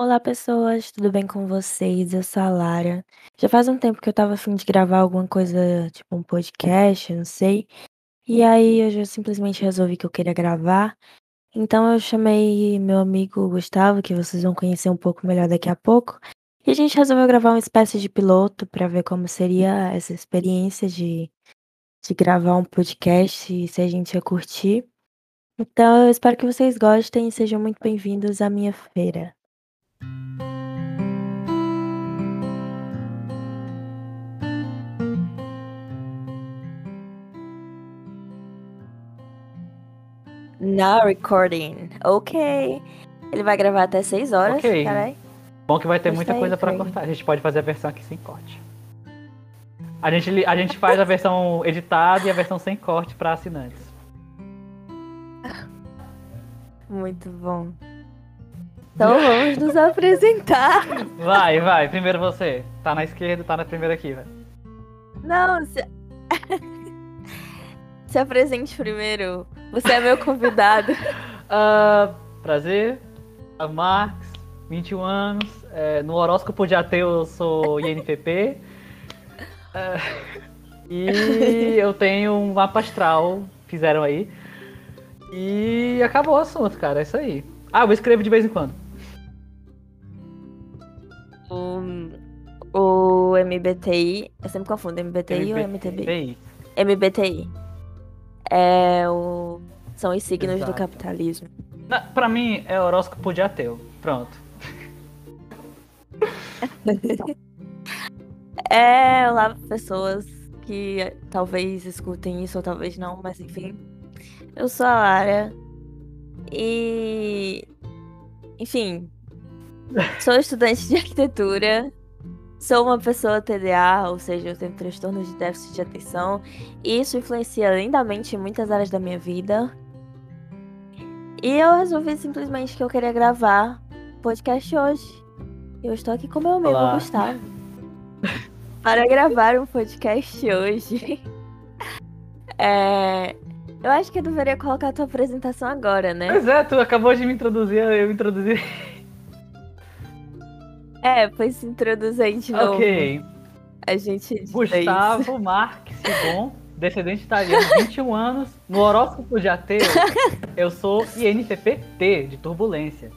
Olá, pessoas, tudo bem com vocês? Eu sou a Lara. Já faz um tempo que eu estava a fim de gravar alguma coisa, tipo um podcast, não sei. E aí eu já simplesmente resolvi que eu queria gravar. Então eu chamei meu amigo Gustavo, que vocês vão conhecer um pouco melhor daqui a pouco. E a gente resolveu gravar uma espécie de piloto para ver como seria essa experiência de, de gravar um podcast e se a gente ia curtir. Então eu espero que vocês gostem e sejam muito bem-vindos à minha feira. Now recording. Ok. Ele vai gravar até 6 horas, Ok. carai. Bom que vai ter muita coisa pra Craig. cortar. A gente pode fazer a versão aqui sem corte. A gente, a gente faz a versão editada e a versão sem corte pra assinantes. Muito bom. Então vamos nos apresentar. Vai, vai. Primeiro você. Tá na esquerda, tá na primeira aqui, velho. Não, se... se apresente primeiro. Você é meu convidado. Ah, prazer. A Marx, 21 anos. É, no horóscopo de ateu eu sou INPP. Ah, e eu tenho um mapa astral, fizeram aí. E acabou o assunto, cara. É isso aí. Ah, eu escrevo de vez em quando. O, o MBTI, eu sempre confundo MBTI ou MTB? MBTI. MBTI. É o são os signos do Exato. capitalismo. Na- Pra mim é horóscopo de ateu. Pronto. É, olá, pessoas que talvez escutem isso ou talvez não, mas enfim. Eu sou a Lara. E. Enfim. Sou estudante de arquitetura. Sou uma pessoa TDA, ou seja, eu tenho transtorno de déficit de atenção. E isso influencia lindamente em muitas áreas da minha vida. E eu resolvi simplesmente que eu queria gravar podcast hoje. Eu estou aqui com meu amigo Olá. Gustavo. Para gravar um podcast hoje. É, Eu acho que eu deveria colocar a tua apresentação agora, né? Pois é, tu acabou de me introduzir, eu introduzi. É, pois se introduz aí de novo. Ok. A gente. Gustavo Marques Sibon, descendente italiano, 21 anos. No horóscopo de ateu, eu sou INFPT, de turbulência.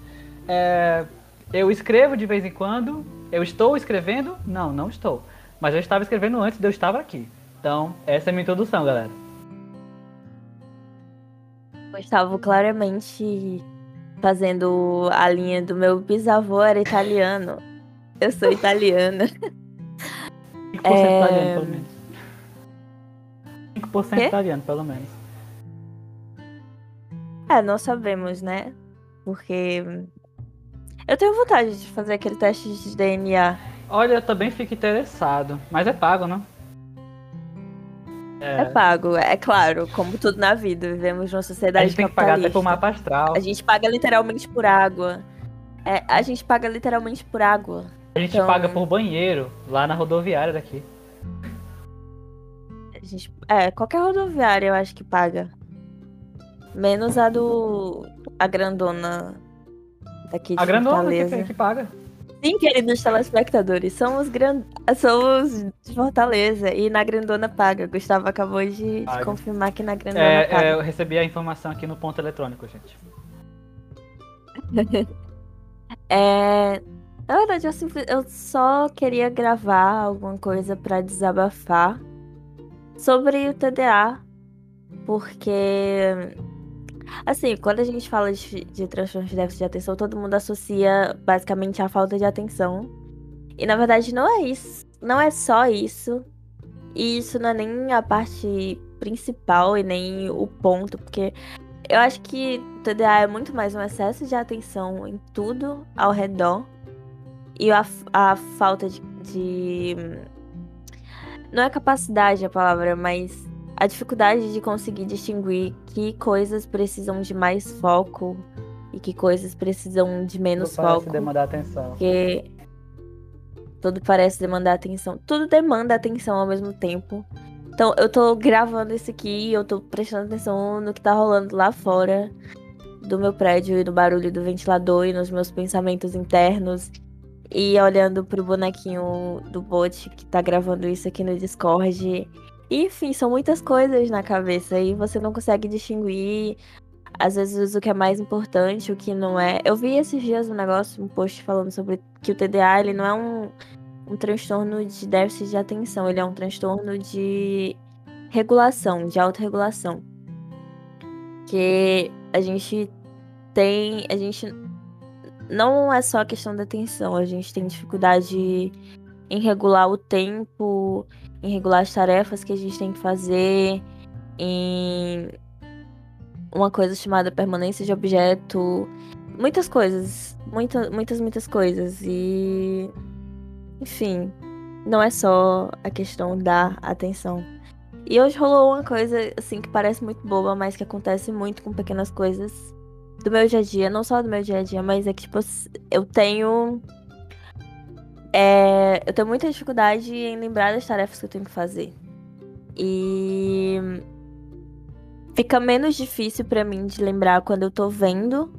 É, eu escrevo de vez em quando. Eu estou escrevendo? Não, não estou. Mas eu estava escrevendo antes de eu estar aqui. Então, essa é a minha introdução, galera. Gustavo claramente fazendo a linha do meu bisavô era italiano. Eu sou italiana. 5% É, italiano, pelo menos. 5% Quê? italiano, pelo menos. É, não sabemos, né? Porque eu tenho vontade de fazer aquele teste de DNA. Olha, eu também fico interessado. Mas é pago, não? É pago, é claro, como tudo na vida. Vivemos numa A sociedade gente tem que pagar até por mapa astral. A gente paga literalmente por água. É, a gente paga literalmente por água. A gente Então- paga por banheiro lá na rodoviária daqui. A gente, é, qualquer rodoviária eu acho que paga. Menos a do. A grandona daqui de A grandona que, Fortaleza. que paga. Sim, queridos telespectadores, somos, gran... somos de Fortaleza e na grandona paga. Gustavo acabou de, de confirmar que na grandona É, paga. é, eu recebi a informação aqui no ponto eletrônico, gente. É, Na verdade, eu, simples... eu só queria gravar alguma coisa pra desabafar sobre o TDA. Porque, assim, quando a gente fala de, de transtorno de déficit de atenção, todo mundo associa basicamente à falta de atenção. E na verdade não é isso. Não é só isso. E isso não é nem a parte principal e nem o ponto, porque eu acho que TDA é muito mais um excesso de atenção em tudo ao redor. E a, a falta de, de- Não é capacidade a palavra, mas a dificuldade de conseguir distinguir que coisas precisam de mais foco e que coisas precisam de menos Tudo parece foco. demandar atenção. Porque tudo parece demandar atenção. Tudo demanda atenção ao mesmo tempo. Então, eu tô gravando isso aqui e eu tô prestando atenção no que tá rolando lá fora. do meu prédio e do barulho do ventilador e nos meus pensamentos internos. E olhando pro bonequinho do bot que tá gravando isso aqui no Discord. Enfim, são muitas coisas na cabeça e você não consegue distinguir, às vezes, o que é mais importante, o que não é. Eu vi esses dias um negócio, um post falando sobre que o TDA ele não é um, um transtorno de déficit de atenção, ele é um transtorno de regulação, de autorregulação. Que a gente tem. A gente. Não é só a questão da atenção, a gente tem dificuldade em regular o tempo, em regular as tarefas que a gente tem que fazer, em uma coisa chamada permanência de objeto, muitas coisas, muitas, muitas, muitas coisas e enfim, não é só a questão da atenção. E hoje rolou uma coisa assim que parece muito boba, mas que acontece muito com pequenas coisas do meu dia a dia, não só do meu dia a dia, mas é que tipo eu tenho é, eu tenho muita dificuldade em lembrar das tarefas que eu tenho que fazer. E fica menos difícil para mim de lembrar quando eu tô vendo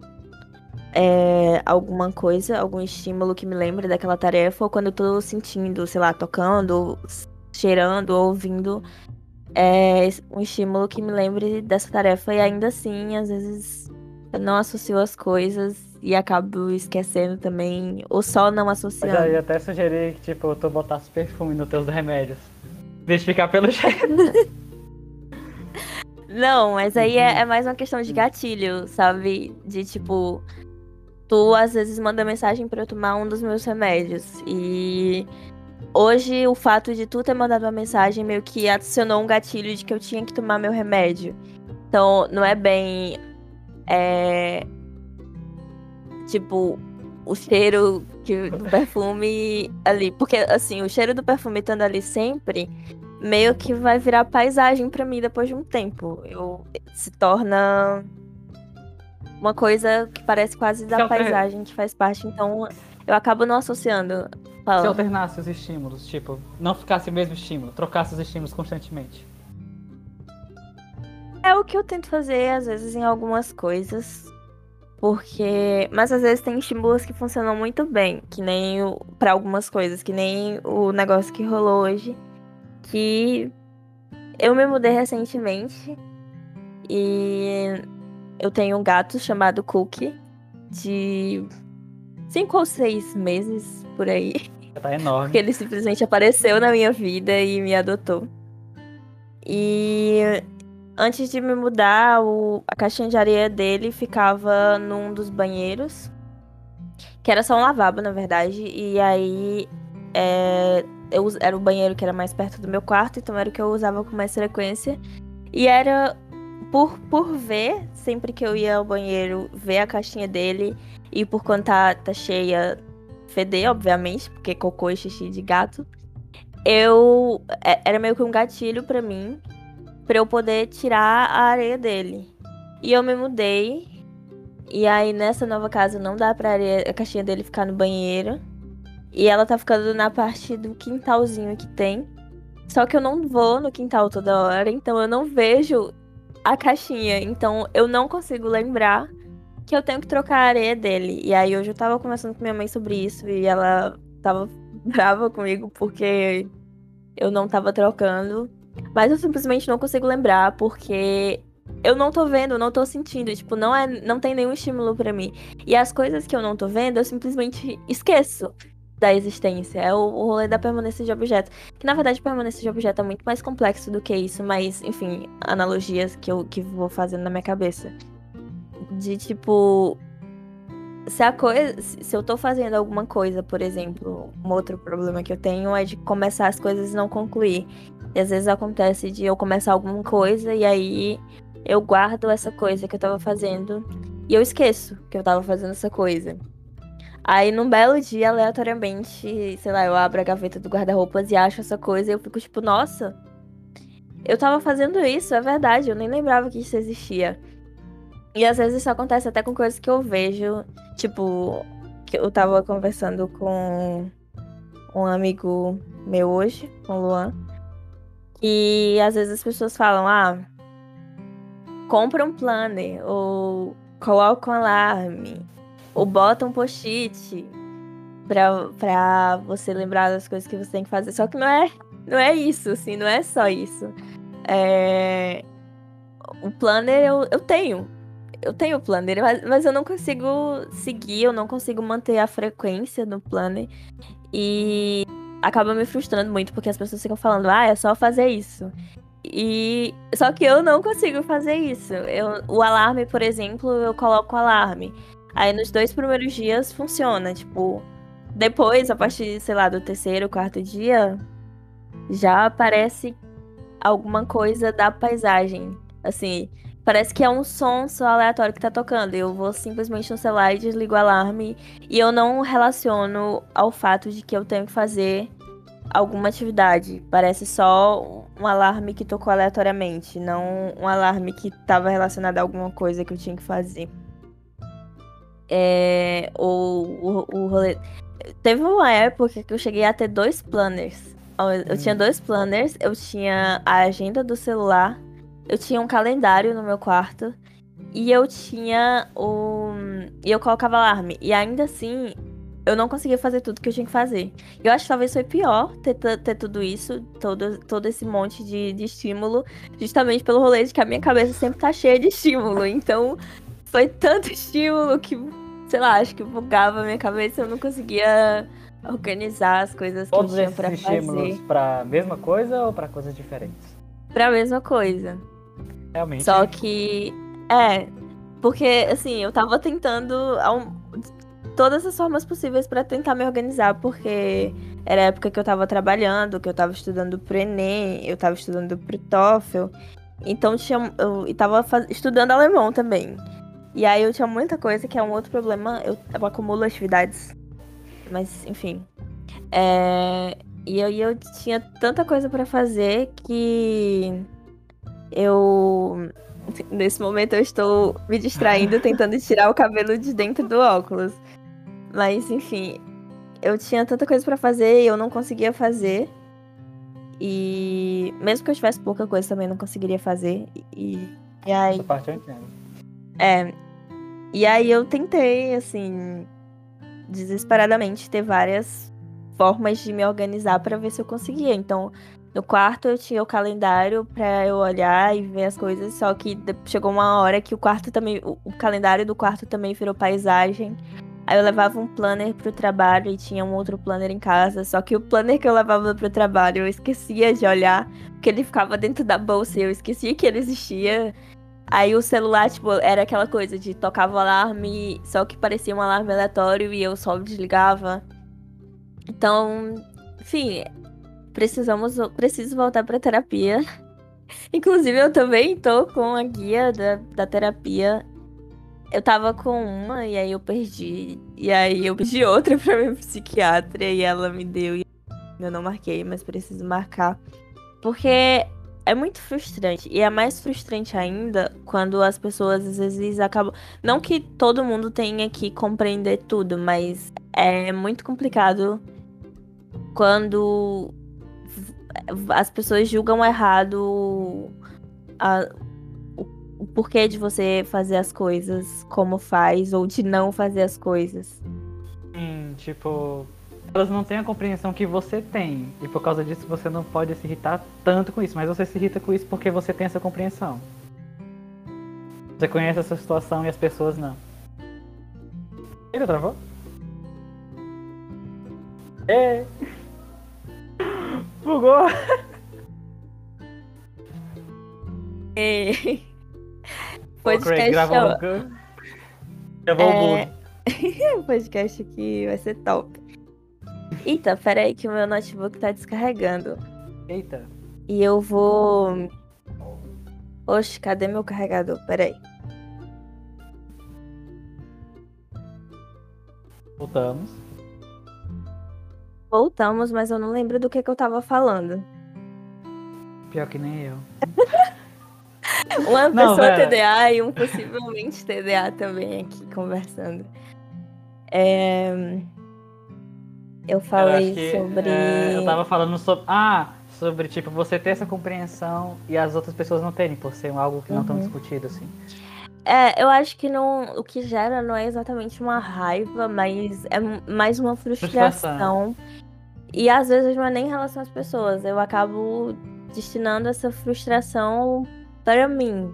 é, alguma coisa, algum estímulo que me lembre daquela tarefa, ou quando eu tô sentindo, sei lá, tocando, cheirando, ouvindo é, um estímulo que me lembre dessa tarefa. E ainda assim, às vezes eu não associo as coisas e acabo esquecendo também, ou só não associando. Eu ia até sugerir que, tipo, tu botasse perfume nos teus remédios. Deixa pelo cheiro. não, mas aí é, é mais uma questão de gatilho, sabe? De tipo tu às vezes manda mensagem para eu tomar um dos meus remédios. E hoje o fato de tu ter mandado uma mensagem meio que adicionou um gatilho de que eu tinha que tomar meu remédio. Então, não é bem. É. Tipo, o cheiro que, do perfume ali. Porque, assim, o cheiro do perfume estando ali sempre, meio que vai virar paisagem para mim depois de um tempo. Eu, se torna uma coisa que parece quase da paisagem que faz parte, então eu acabo não associando. Fala. Se alternasse os estímulos, tipo, não ficasse o mesmo estímulo, trocasse os estímulos constantemente. É o que eu tento fazer, às vezes, em algumas coisas. Porque. Mas às vezes tem estímulos que funcionam muito bem. Que nem para algumas coisas. Que nem o negócio que rolou hoje. Que eu me mudei recentemente. E eu tenho um gato chamado Cookie, de cinco ou seis meses por aí. Tá enorme. Porque ele simplesmente apareceu na minha vida e me adotou. E antes de me mudar, o, a caixinha de areia dele ficava num dos banheiros. Que era só um lavabo, na verdade. E aí é, eu, era o banheiro que era mais perto do meu quarto, então era o que eu usava com mais frequência. E era por, por ver, sempre que eu ia ao banheiro, ver a caixinha dele e por quando tá, tá cheia, feder, obviamente, porque cocô e xixi de gato, eu. É, era meio que um gatilho para mim, para eu poder tirar a areia dele. E eu me mudei. E aí nessa nova casa não dá pra areia, a caixinha dele ficar no banheiro. E ela tá ficando na parte do quintalzinho que tem. Só que eu não vou no quintal toda hora, então eu não vejo a caixinha. Então eu não consigo lembrar que eu tenho que trocar a areia dele. E aí hoje eu tava conversando com minha mãe sobre isso e ela tava brava comigo porque eu não tava trocando. Mas eu simplesmente não consigo lembrar porque eu não tô vendo, não tô sentindo, tipo, não é, não tem nenhum estímulo para mim. E as coisas que eu não tô vendo, eu simplesmente esqueço da existência. É o, o rolê da permanência de objeto. Que na verdade permanência de objeto é muito mais complexo do que isso, mas enfim, analogias que eu que vou fazendo na minha cabeça. De tipo. Se a coisa. Se eu tô fazendo alguma coisa, por exemplo, um outro problema que eu tenho é de começar as coisas e não concluir. E às vezes acontece de eu começar alguma coisa e aí eu guardo essa coisa que eu tava fazendo e eu esqueço que eu tava fazendo essa coisa. Aí, num belo dia, aleatoriamente, sei lá, eu abro a gaveta do guarda-roupas e acho essa coisa e eu fico tipo, nossa, eu tava fazendo isso, é verdade, eu nem lembrava que isso existia. E às vezes isso acontece até com coisas que eu vejo, tipo, que eu tava conversando com um amigo meu hoje, com o Luan, e às vezes as pessoas falam, ah, compra um planner, ou coloca um alarme, ou bota um post-it pra, pra você lembrar das coisas que você tem que fazer. Só que não é, não é isso, assim, não é só isso. É... O planner eu, eu tenho. Eu tenho o planner, mas, mas eu não consigo seguir, eu não consigo manter a frequência no planner. E acaba me frustrando muito, porque as pessoas ficam falando, ah, é só fazer isso. E só que eu não consigo fazer isso. Eu, o alarme, por exemplo, eu coloco o alarme. Aí nos dois primeiros dias funciona, tipo, depois, a partir, sei lá, do terceiro, quarto dia, já aparece alguma coisa da paisagem. Assim, parece que é um som só aleatório que tá tocando. Eu vou simplesmente no celular e desligo o alarme. E eu não relaciono ao fato de que eu tenho que fazer alguma atividade. Parece só um alarme que tocou aleatoriamente, não um alarme que estava relacionado a alguma coisa que eu tinha que fazer. É, ou o, o rolê. Teve uma época que eu cheguei a ter dois planners. Eu, tinha hum. dois planners, eu tinha a agenda do celular, eu tinha um calendário no meu quarto e eu tinha o. E eu colocava alarme. E ainda assim, eu não conseguia fazer tudo que eu tinha que fazer. Eu acho que talvez foi pior ter, ter tudo isso, todo, todo esse monte de, de estímulo, justamente pelo rolê de que a minha cabeça sempre tá cheia de estímulo. Então, foi tanto estímulo que, sei lá, acho que bugava a minha cabeça, eu não conseguia organizar as coisas que Todos eu tinha pra fazer. Todos esses estímulos pra mesma coisa ou pra coisas diferentes? Pra mesma coisa. Realmente. Só que, é, porque, assim, eu tava tentando todas as formas possíveis para tentar me organizar, porque era a época que eu tava trabalhando, que eu tava estudando pro Enem, eu tava estudando pro TOEFL. Então tinha, eu tava faz, estudando alemão também. E aí eu tinha muita coisa que é um outro problema, eu, eu acumulo atividades. Mas, enfim. É, e aí eu tinha tanta coisa para fazer que eu nesse momento eu estou me distraindo tentando tirar o cabelo de dentro do óculos. Mas, enfim, eu tinha tanta coisa para fazer e eu não conseguia fazer. E mesmo que eu tivesse pouca coisa, também não conseguiria fazer. E, e aí. Essa parte eu entendo. É. E aí eu tentei, assim, desesperadamente ter várias formas de me organizar para ver se eu conseguia. Então, no quarto eu tinha o calendário para eu olhar e ver as coisas, só que chegou uma hora que o quarto também, o calendário do quarto também virou paisagem. Aí eu levava um planner pro trabalho e tinha um outro planner em casa. Só que o planner que eu levava pro trabalho eu esquecia de olhar, porque ele ficava dentro da bolsa e eu esquecia que ele existia. Aí o celular, tipo, era aquela coisa de tocava o alarme, só que parecia um alarme aleatório e eu só desligava. Então, enfim, precisamos, preciso voltar pra terapia. Inclusive, eu também tô com a guia da, da terapia eu tava com uma e aí eu perdi. E aí eu pedi outra pra minha psiquiatra e ela me deu. E eu não marquei, mas preciso marcar. Porque é muito frustrante. E é mais frustrante ainda quando as pessoas às vezes acabam. Não que todo mundo tenha que compreender tudo, mas é muito complicado quando as pessoas julgam errado a, o porquê de você fazer as coisas como faz ou de não fazer as coisas. Hum, tipo, elas não têm a compreensão que você tem. E por causa disso você não pode se irritar tanto com isso. Mas você se irrita com isso porque você tem essa compreensão. Você conhece essa situação e as pessoas não. Ele travou? É. Bugou! Ei podcast. gravou é... o podcast aqui vai ser top. Eita, peraí que o meu notebook tá descarregando. Eita. E eu vou. Oxe, cadê meu carregador? Peraí. Voltamos. Voltamos, mas eu não lembro do que, que eu tava falando. Pior que nem eu. Uma não, pessoa TDA e um possivelmente TDA também aqui conversando. É... Eu falei eu que, sobre. É, eu tava falando sobre. Ah, sobre tipo, você ter essa compreensão e as outras pessoas não terem, por ser algo que não uhum. tão discutido assim. É, eu acho que não, o que gera não é exatamente uma raiva, mas é mais uma frustração. frustração. E às vezes não é nem em relação às pessoas. Eu acabo destinando essa frustração para mim.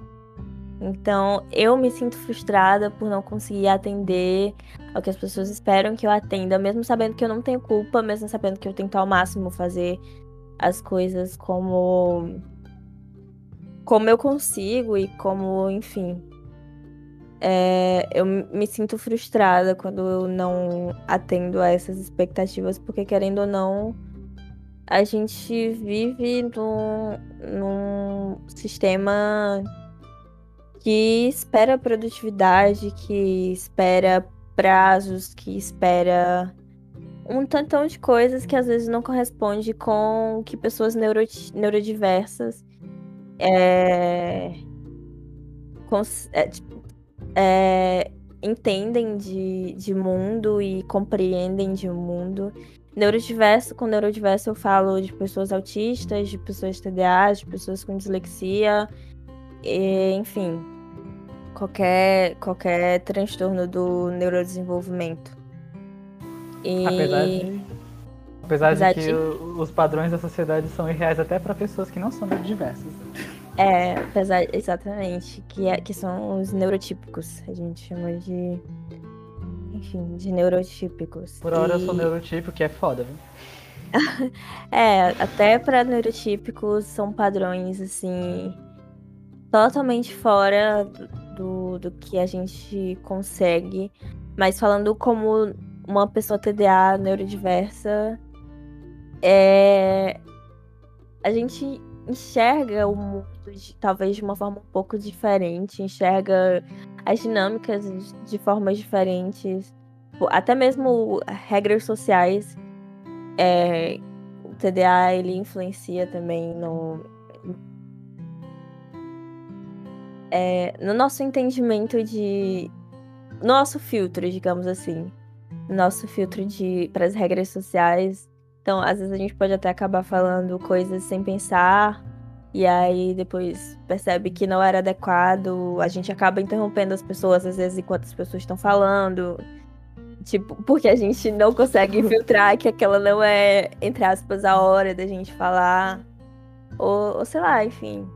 Então, eu me sinto frustrada por não conseguir atender ao que as pessoas esperam que eu atenda, mesmo sabendo que eu não tenho culpa, mesmo sabendo que eu tento ao máximo fazer as coisas como como eu consigo e como, enfim, é, eu me sinto frustrada quando eu não atendo a essas expectativas, porque querendo ou não, a gente vive num, num sistema que espera produtividade, que espera prazos, que espera um tantão de coisas que às vezes não corresponde com o que pessoas neuro, neurodiversas é, é, tipo, é, entendem de, de mundo e compreendem de mundo. Neurodiverso, com neurodiverso eu falo de pessoas autistas, de pessoas TDA, de pessoas com dislexia, e, enfim, qualquer, qualquer transtorno do neurodesenvolvimento. E... Apesar de, apesar, apesar de que de... os padrões da sociedade são irreais até para pessoas que não são neurodiversas. É, apesar, exatamente, que, é, que são os neurotípicos, a gente chama de. Enfim, de neurotípicos. Por hora e... eu sou neurotípico, que é foda, viu? é, até para neurotípicos são padrões, assim, totalmente fora do, do que a gente consegue. Mas falando como uma pessoa TDA neurodiversa, é... a gente enxerga o mundo de, talvez de uma forma um pouco diferente, enxerga as dinâmicas de formas diferentes, até mesmo regras sociais. É, o TDA ele influencia também no, é, no nosso entendimento de nosso filtro, digamos assim, nosso filtro de para as regras sociais então, às vezes a gente pode até acabar falando coisas sem pensar, e aí depois percebe que não era adequado, a gente acaba interrompendo as pessoas, às vezes, enquanto as pessoas estão falando. Tipo, porque a gente não consegue filtrar que aquela não é, entre aspas, a hora da gente falar. Ou, ou sei lá, enfim.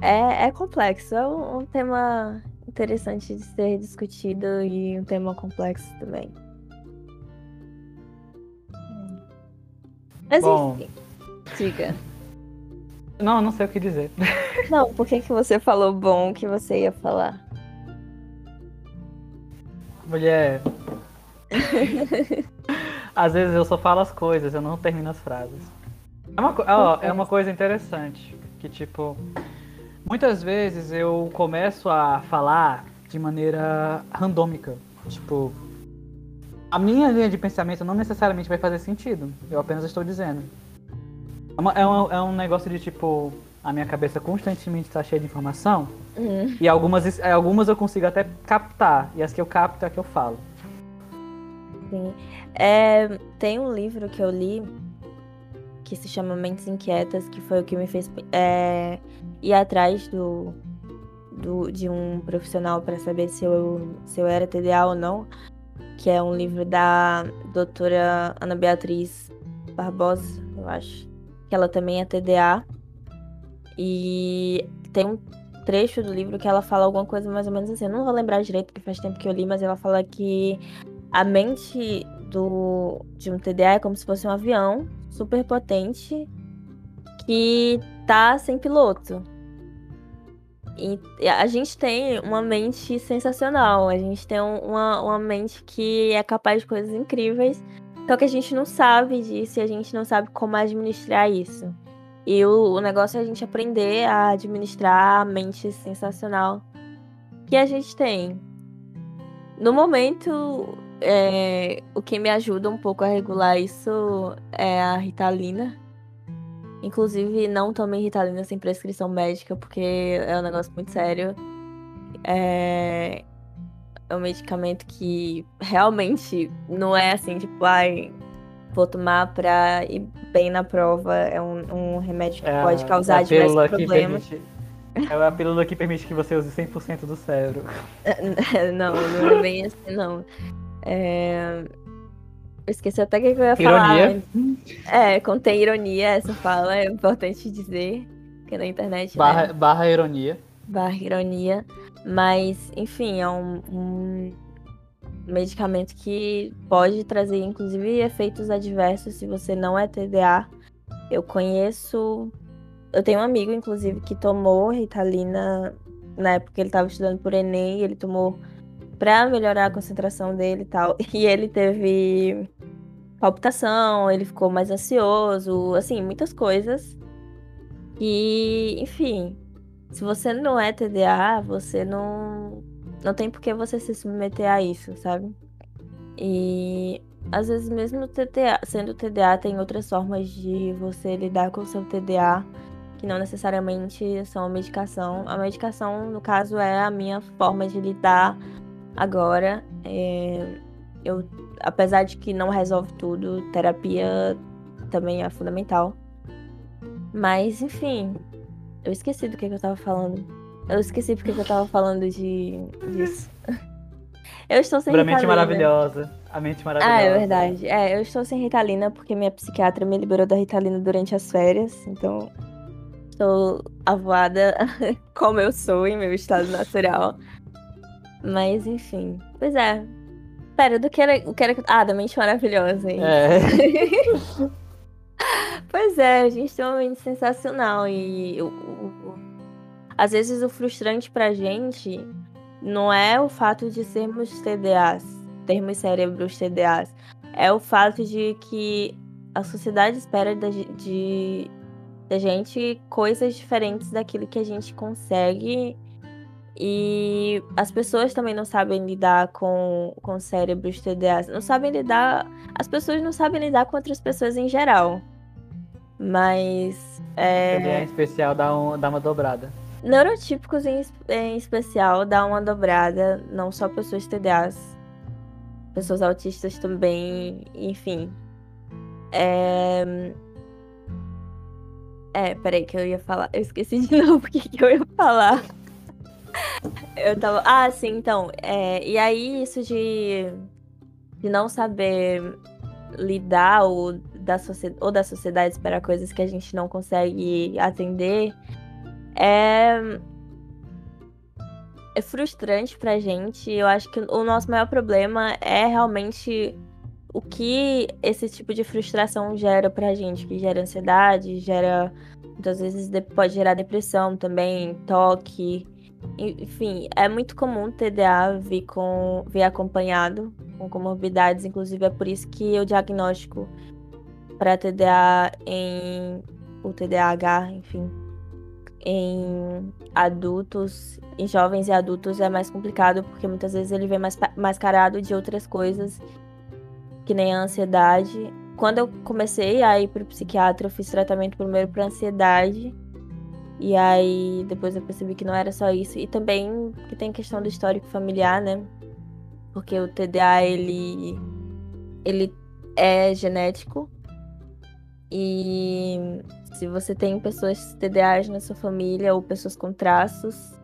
É, é complexo, é um, um tema interessante de ser discutido e um tema complexo também. Mas Bom, enfim, diga. Não, não sei o que dizer. Não, por que, que você falou bom que você ia falar? Mulher. Às vezes eu só falo as coisas, eu não termino as frases. É uma, ó, é uma coisa interessante. Que tipo. Muitas vezes eu começo a falar de maneira randômica. Tipo, a minha linha de pensamento não necessariamente vai fazer sentido. Eu apenas estou dizendo. É, uma, é, um, é um negócio de tipo. A minha cabeça constantemente está cheia de informação. Uhum. E algumas, algumas eu consigo até captar. E as que eu capto é que eu falo. Sim. É, tem um livro que eu li que se chama Mentes Inquietas, que foi o que me fez é, ir atrás do, do, de um profissional para saber se eu, se eu era TDA ou não que é um livro da doutora Ana Beatriz Barbosa, eu acho. Que ela também é TDA. E tem um trecho do livro que ela fala alguma coisa mais ou menos assim. Eu não vou lembrar direito, porque faz tempo que eu li, mas ela fala que a mente do, de um TDA é como se fosse um avião super potente que tá sem piloto. E a gente tem uma mente sensacional, a gente tem uma, uma mente que é capaz de coisas incríveis, só que a gente não sabe disso e a gente não sabe como administrar isso. E o, o negócio é a gente aprender a administrar a mente sensacional que a gente tem. No momento, é, o que me ajuda um pouco a regular isso é a Ritalina Inclusive, não tomem Ritalina sem prescrição médica, porque é um negócio muito sério. É, é um medicamento que realmente não é assim, tipo, ai, vou tomar pra ir bem na prova. É um, um remédio que é, pode causar diversos problemas. É a pílula que permite que você use 100% do cérebro. não, não é bem assim, não. É... Esqueci até o que eu ia falar. Ironia. É, contém ironia, essa fala, é importante dizer. Que na internet. Barra, né? barra ironia. barra ironia. Mas, enfim, é um, um medicamento que pode trazer, inclusive, efeitos adversos se você não é TDA. Eu conheço. Eu tenho um amigo, inclusive, que tomou Ritalina na época que ele estava estudando por Enem. Ele tomou pra melhorar a concentração dele e tal. E ele teve palpitação, ele ficou mais ansioso, assim, muitas coisas. E, enfim, se você não é TDA, você não não tem por que você se submeter a isso, sabe? E às vezes mesmo TDA, sendo TDA, tem outras formas de você lidar com o seu TDA que não necessariamente são a medicação. A medicação, no caso, é a minha forma de lidar agora. É, eu, apesar de que não resolve tudo, terapia também é fundamental. Mas, enfim, eu esqueci do que, que eu tava falando. Eu esqueci porque que eu tava falando de disso. Eu estou sem Sobre a mente maravilhosa. A mente maravilhosa. Ah, é verdade. É, eu estou sem Ritalina porque minha psiquiatra me liberou da Ritalina durante as férias. Então, estou avoada como eu sou em meu estado natural. Mas, enfim. Pois é. Pera, do que era. O que era... Ah, da mente maravilhosa, hein? É. Pois é, a gente tem uma mente sensacional. E o- o- às vezes o frustrante pra gente não é o fato de sermos TDAs, termos cérebros TDAs. É o fato de que a sociedade espera da, de, da gente coisas diferentes daquilo que a gente consegue. E as pessoas também não sabem lidar com, com cérebros TDAs. Não sabem lidar. As pessoas não sabem lidar com outras pessoas em geral. Mas. é, TDA em especial dá, um, dá uma dobrada. Neurotípicos em, em especial dá uma dobrada, não só pessoas TDAs, pessoas autistas também, enfim. É... é, peraí que eu ia falar, eu esqueci de novo o que, que eu ia falar. Eu tava. Ah, sim, então. é, E aí, isso de, de não saber lidar ou da, socie- ou da sociedade esperar coisas que a gente não consegue atender é, é frustrante pra gente. Eu acho que o nosso maior problema é realmente o que esse tipo de frustração gera pra gente, que gera ansiedade, gera muitas vezes de- pode gerar depressão também, toque. Enfim, é muito comum TDA vir com vir acompanhado com comorbidades, inclusive é por isso que o diagnóstico para TDA em o TDAH, enfim, em adultos, em jovens e adultos é mais complicado, porque muitas vezes ele vem mais mascarado de outras coisas, que nem a ansiedade. Quando eu comecei a ir pro psiquiatra, eu fiz tratamento primeiro para ansiedade. E aí depois eu percebi que não era só isso. E também que tem questão do histórico familiar, né? Porque o TDA, ele, ele é genético. E se você tem pessoas TDAs na sua família ou pessoas com traços.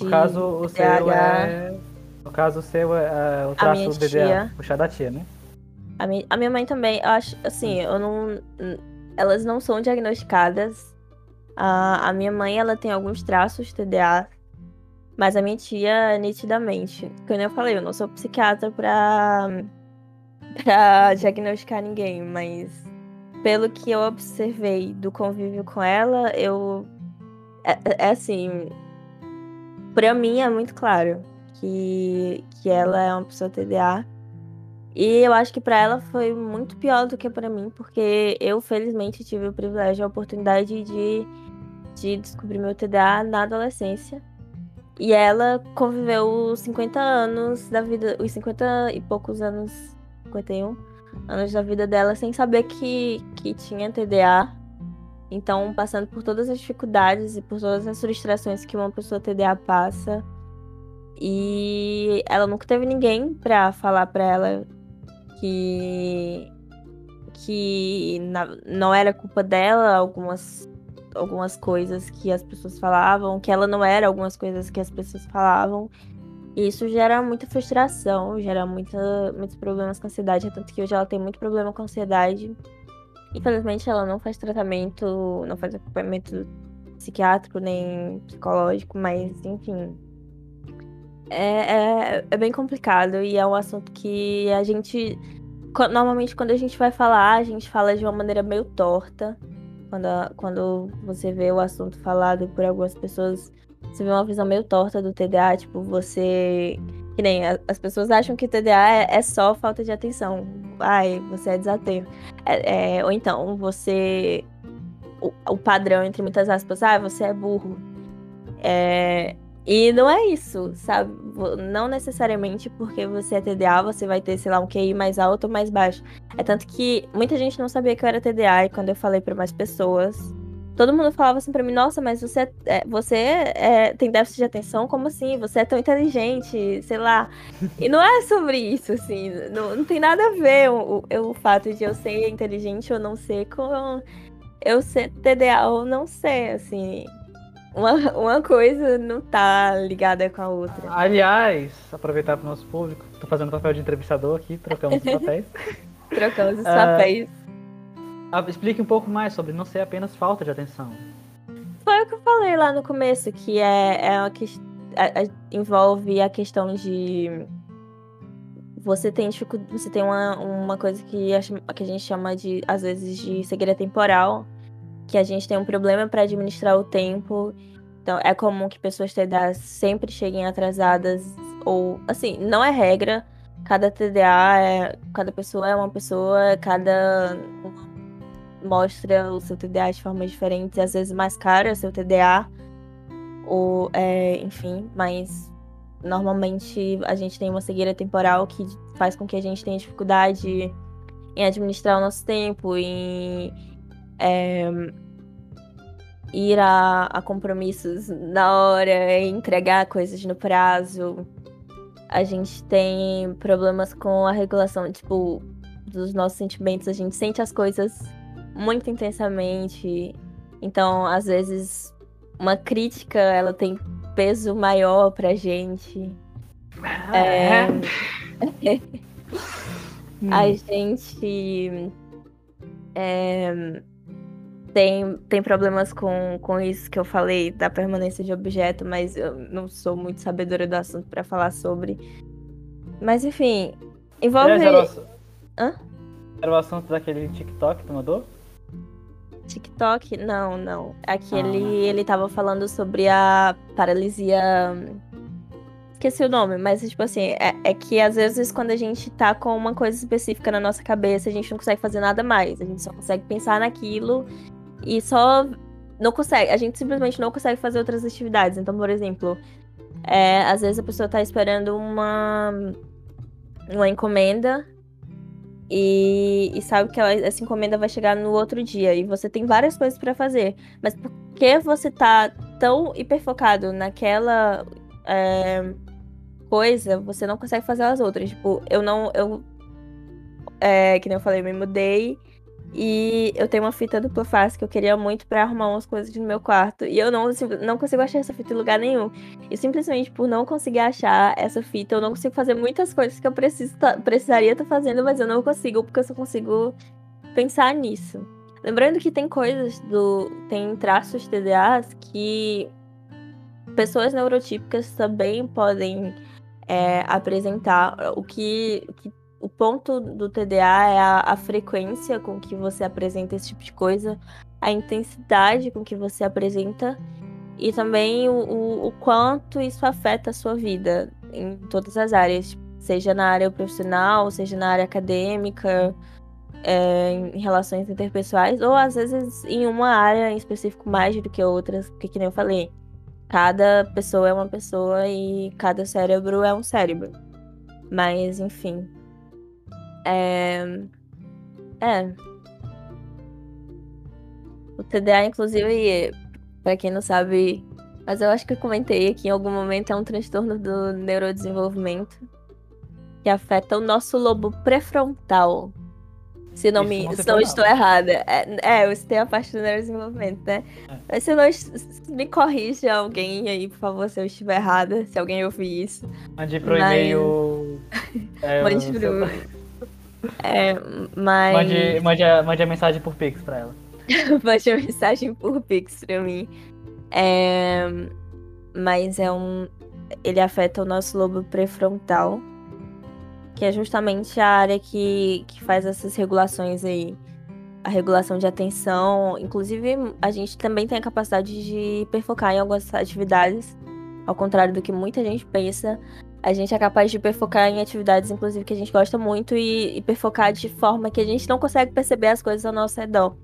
No caso, o seu TDAH, é. No caso, o seu é, é o traço DDA, tia. puxar da tia, né? A minha, a minha mãe também, eu acho, assim, eu não. Elas não são diagnosticadas. A, a minha mãe, ela tem alguns traços TDA, mas a minha tia, nitidamente. Como eu falei, eu não sou psiquiatra pra, pra diagnosticar ninguém, mas pelo que eu observei do convívio com ela, eu. É, é- é assim. Pra mim é muito claro que, que ela é uma pessoa TDA. E eu acho que pra ela foi muito pior do que pra mim, porque eu, felizmente, tive o privilégio, a oportunidade de, de descobrir meu TDA na adolescência. E ela conviveu os 50 anos da vida, os 50 e poucos anos, 51 anos da vida dela, sem saber que, que tinha TDA. Então, passando por todas as dificuldades e por todas as frustrações que uma pessoa TDA passa. E ela nunca teve ninguém pra falar pra ela que que na- não era culpa dela algumas algumas coisas que as pessoas falavam, que ela não era algumas coisas que as pessoas falavam. E isso gera muita frustração, gera muita, muitos problemas com a ansiedade, tanto que hoje ela tem muito problema com ansiedade. Infelizmente ela não faz tratamento, não faz acompanhamento psiquiátrico nem psicológico, mas enfim. É, é, é bem complicado e é um assunto que a gente. Normalmente, quando a gente vai falar, a gente fala de uma maneira meio torta. Quando, quando você vê o assunto falado por algumas pessoas, você vê uma visão meio torta do TDA, tipo, você. Que nem as pessoas acham que TDA é, é só falta de atenção. Ai, você é desatento. É, é, ou então, você. O, o, padrão, entre muitas aspas, ah, você é burro. É, e não é isso, sabe? Não necessariamente porque você é TDA, você vai ter, sei lá, um QI mais alto ou mais baixo. É tanto que muita gente não sabia que eu era TDA e quando eu falei para mais pessoas, todo mundo falava assim para mim: Nossa, mas você, é, você é, tem déficit de atenção? Como assim? Você é tão inteligente, sei lá. E não é sobre isso, assim. Não, não tem nada a ver o, o, o fato de eu ser inteligente ou não ser com eu ser TDA ou não ser, assim uma, uma coisa não tá ligada com a outra. Aliás, aproveitar para o nosso público, tô fazendo papel de entrevistador aqui, trocamos os papéis. trocamos os papéis. Uh, explique um pouco mais sobre não ser apenas falta de atenção. Foi o que eu falei lá no começo, que é, é uma que, a, a, envolve a questão de você tem você tem uma, uma coisa que a, que a gente chama de às vezes de cegueira temporal que a gente tem um problema para administrar o tempo. Então, é comum que pessoas TDA sempre cheguem atrasadas, ou, assim, não é regra. Cada TDA é. Cada pessoa é uma pessoa, cada mostra o seu TDA de formas diferentes, às vezes mais caro é o seu TDA, ou, é, enfim, mas normalmente a gente tem uma cegueira temporal que faz com que a gente tenha dificuldade em administrar o nosso tempo, em é, ir a, a, compromissos na hora, entregar coisas no prazo. A gente tem problemas com a regulação, tipo, dos nossos sentimentos. A gente sente as coisas muito intensamente. Então, às vezes, uma crítica, ela tem peso maior pra gente. Ah, é... é. a gente... É tem, tem problemas com, com isso que eu falei da permanência de objeto, mas eu não sou muito sabedora do assunto para falar sobre. Mas enfim, envolve. Era o... Hã? Era o assunto daquele TikTok que tu mandou? TikTok? Não, não. Aquele ah. ele tava falando sobre a paralisia. Esqueci o nome, mas tipo assim, é, é, que às vezes quando a gente tá com uma coisa específica na nossa cabeça, a gente não consegue fazer nada mais. A gente só consegue pensar naquilo e só não consegue, a gente simplesmente não consegue fazer outras atividades. Então, por exemplo, é, às vezes a pessoa tá esperando uma, uma encomenda e, e sabe que ela, essa encomenda vai chegar no outro dia e você tem várias coisas para fazer, mas por que você tá tão hiperfocado naquela é, coisa, você não consegue fazer as outras? Tipo, eu não, eu, é, que nem eu falei, eu me mudei e eu tenho uma fita dupla face que eu queria muito para arrumar umas coisas no meu quarto. E eu não, não consigo achar essa fita em lugar nenhum. E simplesmente por não conseguir achar essa fita, eu não consigo fazer muitas coisas que eu preciso, precisaria estar tá fazendo, mas eu não consigo, porque eu só consigo pensar nisso. Lembrando que tem coisas do. tem traços TDAs que pessoas neurotípicas também podem é, apresentar. O que, o que o ponto do TDA é a, a, frequência com que você apresenta esse tipo de coisa, a intensidade com que você apresenta e também o, o, o quanto isso afeta a sua vida em todas as áreas, seja na área profissional, seja na área acadêmica, é, em relações interpessoais, ou às vezes em uma área em específico mais do que outras, porque que nem eu falei, cada pessoa é uma pessoa e cada cérebro é um cérebro. Mas, enfim, é. É. O TDA, inclusive, para quem não sabe, mas eu acho que eu comentei aqui em algum momento, é um transtorno do neurodesenvolvimento que afeta o nosso lobo pré-frontal. Se não, me, se se não estou errada. É, é, eu citei a parte do neurodesenvolvimento, né? É. Mas se não es- me corrija alguém aí, por favor, se eu estiver errada, se alguém ouvir isso. Mande pro Mas- e-mail. é, Mande o seu- pro. É, mas. Mande, mande, a, mande a mensagem por Pix pra ela. Mande uma mensagem por Pix pra mim. É, mas é um. Ele afeta o nosso lobo pré-frontal, que é justamente a área que, que faz essas regulações aí. A regulação de atenção. Inclusive, a gente também tem a capacidade de hiperfocar em algumas atividades. Ao contrário do que muita gente pensa. A gente é capaz de hiperfocar em atividades, inclusive, que a gente gosta muito, e hiperfocar de forma que a gente não consegue perceber as coisas ao nosso redor.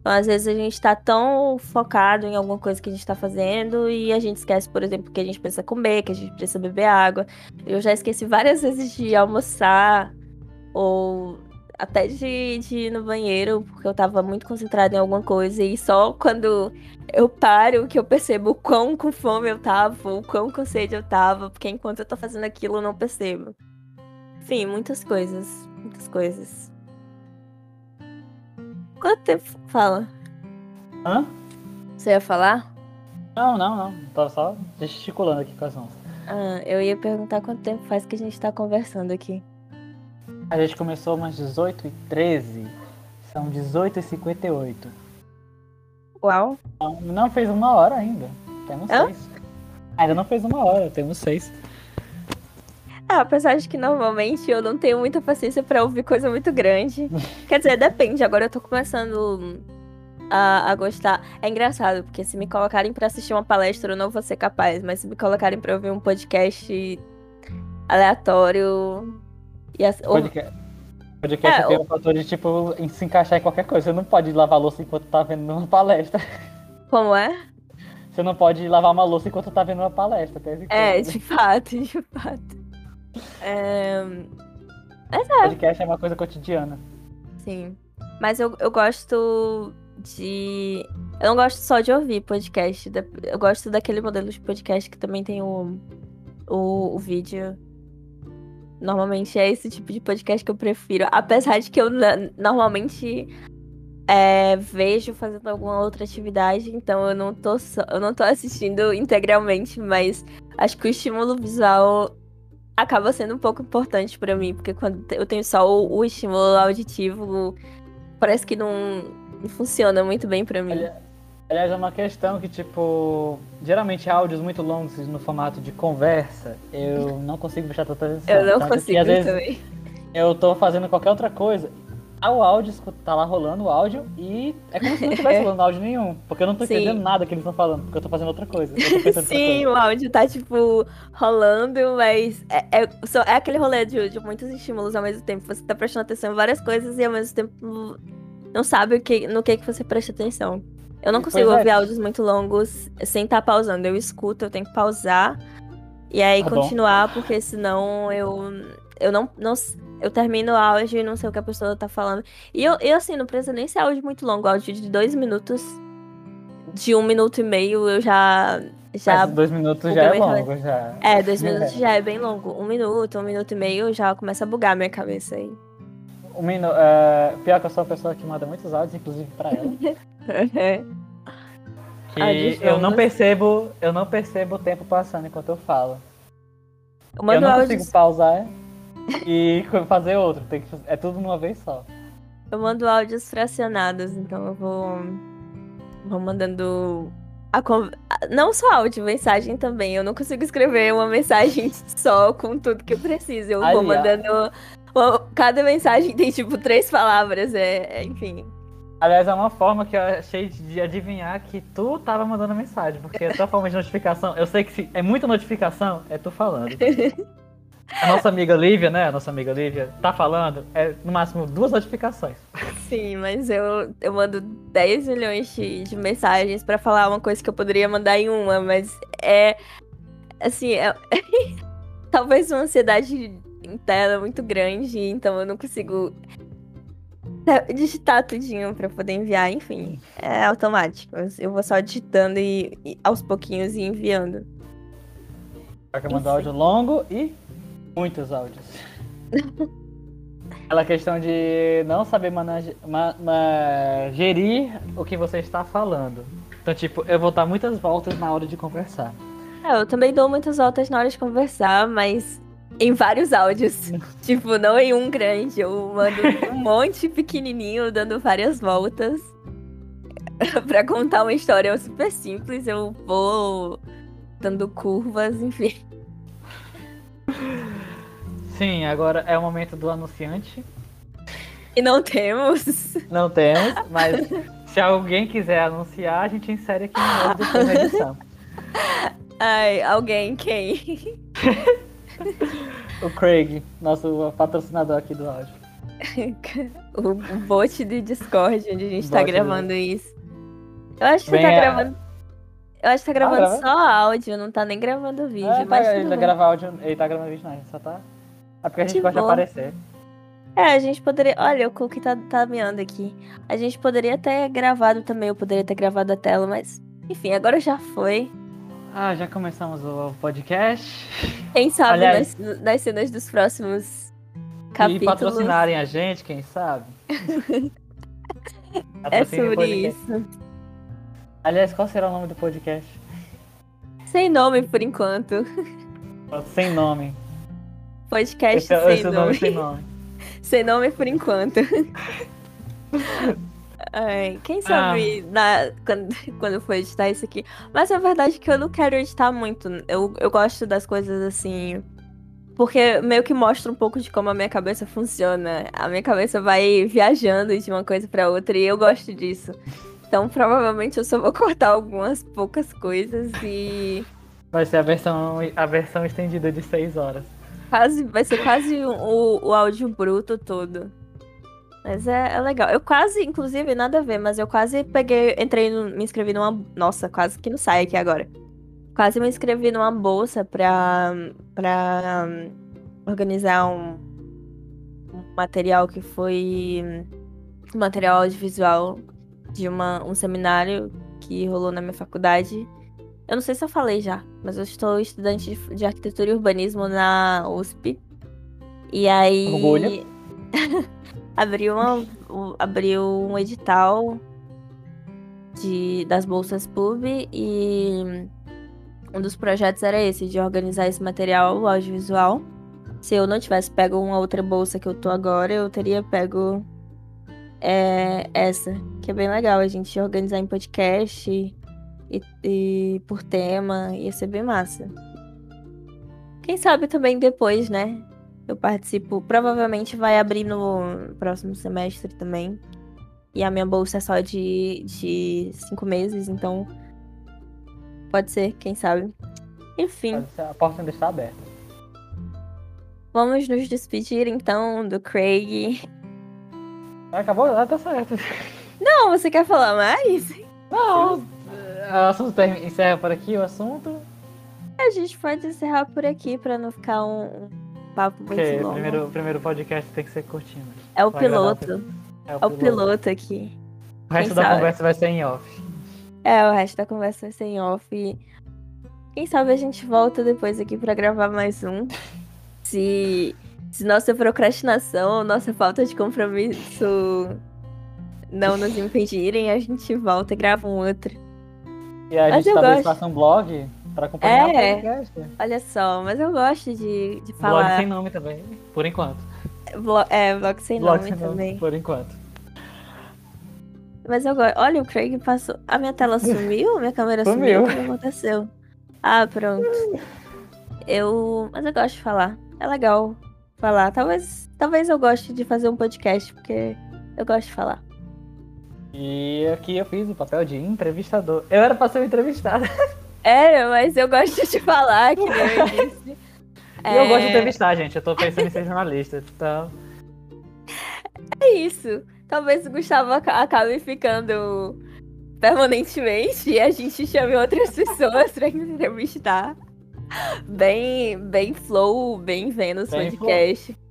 Então, às vezes, a gente tá tão focado em alguma coisa que a gente tá fazendo e a gente esquece, por exemplo, que a gente precisa comer, que a gente precisa beber água. Eu já esqueci várias vezes de almoçar ou até de, de ir no banheiro, porque eu tava muito concentrada em alguma coisa e só quando eu paro que eu percebo o quão com fome eu tava, o quão com sede eu tava, porque enquanto eu tô fazendo aquilo eu não percebo. Enfim, muitas coisas, muitas coisas. Quanto tempo fala? Hã? Você ia falar? Não, não, não. Tava só gesticulando aqui com as mãos. Ah, eu ia perguntar quanto tempo faz que a gente tá conversando aqui. A gente começou umas 18 e 13 São 18 e 58 Uau. Não, não fez uma hora ainda. Temos Hã? seis. Ainda não fez uma hora, temos seis. Ah, apesar de que normalmente eu não tenho muita paciência pra ouvir coisa muito grande. Quer dizer, depende. Agora eu tô começando a, a gostar. É engraçado, porque se me colocarem pra assistir uma palestra, eu não vou ser capaz. Mas se me colocarem pra ouvir um podcast aleatório. E as- Podcast, podcast É, tem o- um fator de tipo se encaixar em qualquer coisa. Você não pode lavar louça enquanto tá vendo uma palestra. Como é? Você não pode lavar uma louça enquanto tá vendo uma palestra. É, de fato, de fato. É, Podcast é uma coisa cotidiana. Sim. Mas eu, eu gosto de. Eu não gosto só de ouvir podcast. Eu gosto daquele modelo de podcast que também tem o, o, o vídeo. Normalmente é esse tipo de podcast que eu prefiro. Apesar de que eu normalmente é, vejo fazendo alguma outra atividade, então eu não tô só, eu não tô assistindo integralmente, mas acho que o estímulo visual acaba sendo um pouco importante pra mim, porque quando eu tenho só o, o estímulo auditivo, parece que não, não funciona muito bem pra mim. Olha, Aliás, é uma questão que, tipo, geralmente áudios muito longos no formato de conversa, eu não consigo prestar tanta atenção. eu não Tanto que, consigo às vezes também. eu tô fazendo qualquer outra coisa, o áudio tá lá rolando o áudio e é como se não estivesse rolando áudio nenhum, porque eu não tô Sim. entendendo nada que eles estão falando, porque eu tô fazendo outra coisa. Eu tô pensando em outra Sim, coisa. o áudio tá, tipo, rolando, mas é, é, é aquele rolê de, de muitos estímulos ao mesmo tempo. Você tá prestando atenção em várias coisas e ao mesmo tempo não sabe o que, no que, que você presta atenção. Eu não Pois consigo é. ouvir áudios muito longos sem estar pausando. Eu escuto, eu tenho que pausar e aí Tá bom. continuar, porque senão eu, eu não, não. Eu termino o áudio e não sei o que a pessoa tá falando. E eu, eu assim, não precisa nem ser áudio muito longo. Áudio de dois minutos, de um minuto e meio, eu já. já Mas dois minutos já é longo, já. é, dois É. minutos já é bem longo. Um minuto, um minuto e meio já começa a bugar minha cabeça aí. Um minu... é, pior que eu sou uma pessoa que manda muitos áudios, inclusive pra ela. Que Áudios eu não percebo, eu não percebo o tempo passando enquanto eu falo. Eu não áudios, consigo pausar e fazer outro. Tem que, é tudo numa vez só. eu mando áudios fracionados, então eu vou, vou mandando a con- não só áudio, mensagem também. Eu não consigo escrever uma mensagem só com tudo que eu preciso. Eu vou Aliás- mandando. uma- Cada mensagem tem tipo três palavras, é, é, enfim. Aliás, é uma forma que eu achei de adivinhar que tu tava mandando mensagem, porque a tua forma de notificação, eu sei que é muita notificação, é tu falando. A nossa amiga Lívia, né? A nossa amiga Lívia tá falando, é no máximo duas notificações. Sim, mas eu, eu mando 10 milhões de, de mensagens pra falar uma coisa que eu poderia mandar em uma, mas é. Assim, é, talvez uma ansiedade interna muito grande, então eu não consigo digitar tudinho pra poder enviar, enfim. É automático. Eu vou só digitando e, e aos pouquinhos e enviando. Só que eu mando Enfim. áudio longo e muitos áudios. Aquela questão de não saber manage, ma, ma, gerir o que você está falando. Então, tipo, eu vou dar muitas voltas na hora de conversar. É, eu também dou muitas voltas na hora de conversar, mas em vários áudios. tipo, não em um grande. Eu mando um monte pequenininho, dando várias voltas. pra contar uma história super simples, eu vou dando curvas, enfim. Sim, agora é o momento do anunciante. E não temos. Não temos, mas se alguém quiser anunciar, a gente insere aqui no modo depois da edição. Ai, alguém, quem? O Craig, nosso patrocinador aqui do áudio. o bot do Discord, onde a gente tá gravando isso. Eu acho que Bem, você tá gravando. Eu acho que tá gravando ah, só áudio, não tá nem gravando vídeo. É, mas tá, ele, tá grava áudio, ele tá gravando vídeo, não, ele só tá. É porque a gente gosta de aparecer. É, a gente poderia. Olha, o Cook tá, tá meando aqui. A gente poderia ter gravado também, eu poderia ter gravado a tela, mas. Enfim, agora já foi. Ah, já começamos o podcast. Quem sabe Aliás, nas, nas cenas dos próximos capítulos. E patrocinarem a gente, quem sabe? é sobre isso. Aliás, qual será o nome do podcast? Sem nome por enquanto. Sem nome. Podcast esse, é- sem, esse nome. nome. sem nome. sem nome por enquanto. Ai, quem sabe ah. na, quando, quando for editar isso aqui. Mas a verdade é que eu não quero editar muito. Eu, eu gosto das coisas assim. Porque meio que mostra um pouco de como a minha cabeça funciona. A minha cabeça vai viajando de uma coisa para outra e eu gosto disso. Então provavelmente eu só vou cortar algumas poucas coisas e. Vai ser a versão, a versão estendida de 6 horas. Quase, vai ser quase o, o áudio bruto todo. Mas é, é, legal. Eu quase, inclusive, nada a ver, mas eu quase peguei, entrei, no, me inscrevi numa. Nossa, quase que não sai aqui agora. Quase me inscrevi numa bolsa pra, pra um, organizar um, um material que foi. Um material audiovisual de uma, um seminário que rolou na minha faculdade. Eu não sei se eu falei já, mas eu estou estudante de, de arquitetura e urbanismo na USP. E aí. abriu, uma, abriu um edital de, das bolsas PUB e um dos projetos era esse, de organizar esse material audiovisual. Se eu não tivesse pego uma outra bolsa que eu tô agora, eu teria pego é essa, que é bem legal a gente organizar em podcast e, e por tema, ia ser bem massa. Quem sabe também depois, né? Eu participo, provavelmente vai abrir no próximo semestre também. E a minha bolsa é só de, de cinco meses, então pode ser, quem sabe. Enfim. A porta ainda está aberta. Vamos nos despedir então do Craig. Acabou? Ah, tá certo. Não, você quer falar mais? Não, o assunto encerra por aqui o assunto. A gente pode encerrar por aqui pra não ficar um papo muito longo. Primeiro, primeiro podcast tem que ser curtinho. É o piloto. É o, é o piloto. aqui. O resto Quem da sabe? conversa vai ser em off. É, o resto da conversa vai ser em off. Quem sabe a gente volta depois aqui pra gravar mais um. Se se nossa procrastinação, nossa falta de compromisso não nos impedirem, a gente volta e grava um outro. E a mas gente talvez gosto. faça um blog para acompanhar é, o podcast. Olha só, mas eu gosto de, de falar. Blog sem nome também, por enquanto. Blo é, blog sem blog nome sem também. Nome, por enquanto. Mas eu gosto. Olha, o Craig passou. A minha tela sumiu? Minha câmera sumiu? O que aconteceu? Ah, pronto. Eu. Mas eu gosto de falar. É legal falar. Talvez, talvez eu goste de fazer um podcast, porque eu gosto de falar. E aqui eu fiz o papel de entrevistador. Eu era pra ser entrevistado. É, mas eu gosto de falar, que eu disse. e é... eu gosto de é. entrevistar, gente. Eu tô pensando em ser jornalista, então. É isso. Talvez o Gustavo acabe ficando permanentemente e a gente chame outras pessoas pra entrevistar. Bem, bem flow, bem Vênus bem podcast. Flow.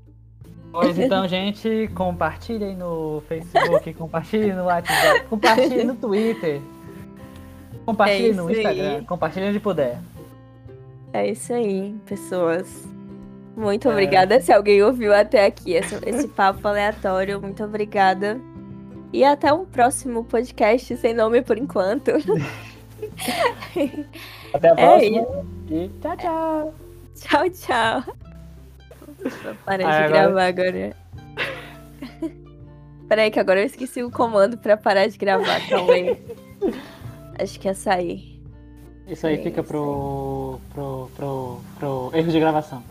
Pois então, gente, compartilhem no Facebook, compartilhem no WhatsApp, compartilhem no Twitter. Compartilhem é no Instagram, aí. compartilhem onde puder. É isso aí, pessoas. Muito É. obrigada se alguém ouviu até aqui esse, esse papo aleatório. Muito obrigada. E até um próximo podcast sem nome por enquanto. Até a É próxima. e tchau, tchau. Tchau, tchau. Ai, de agora- gravar agora. Peraí, que agora eu esqueci o comando pra parar de gravar também. Acho que ia sair. Isso aí fica pro, pro, pro, pro erro de gravação.